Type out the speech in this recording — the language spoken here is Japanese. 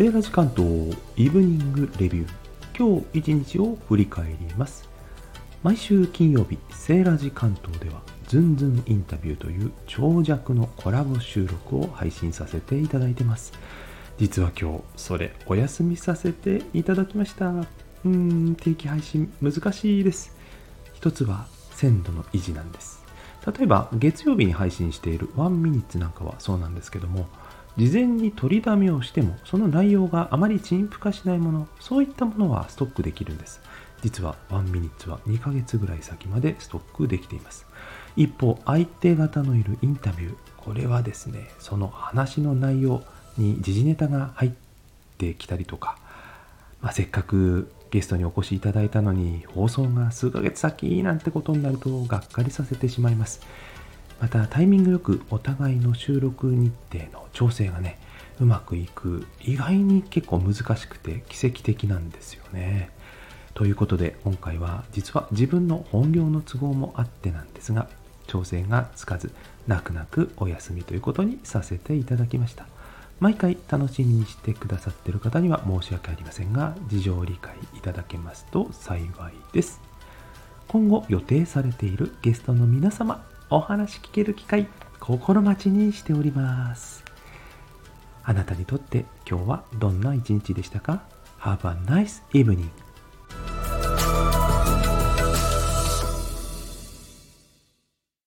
セーラジ関東イブニングレビュー。今日一日を振り返ります。毎週金曜日セーラジ関東ではズンズンインタビューという長尺のコラボ収録を配信させていただいてます。実は今日それお休みさせていただきました。うん定期配信難しいです。一つは鮮度の維持なんです。例えば月曜日に配信している1ミニッツなんかはそうなんですけども事前に取りだめをしてもその内容があまり陳腐化しないものそういったものはストックできるんです。実は1ミニッツは2ヶ月ぐらい先までストックできています。一方相手方のいるインタビューこれはですねその話の内容に時事ネタが入ってきたりとか、まあ、せっかくゲストにお越しいただいたのに放送が数ヶ月先なんてことになるとがっかりさせてしまいます。またタイミングよくお互いの収録日程の調整がねうまくいく意外に結構難しくて奇跡的なんですよね。ということで今回は実は自分の本業の都合もあってなんですが調整がつかず泣く泣くお休みということにさせていただきました。毎回楽しみにしてくださってる方には申し訳ありませんが事情を理解いただけますと幸いです。今後予定されているゲストの皆様お話聞ける機会心待ちにしております。あなたにとって今日はどんな一日でしたか？Have a nice evening.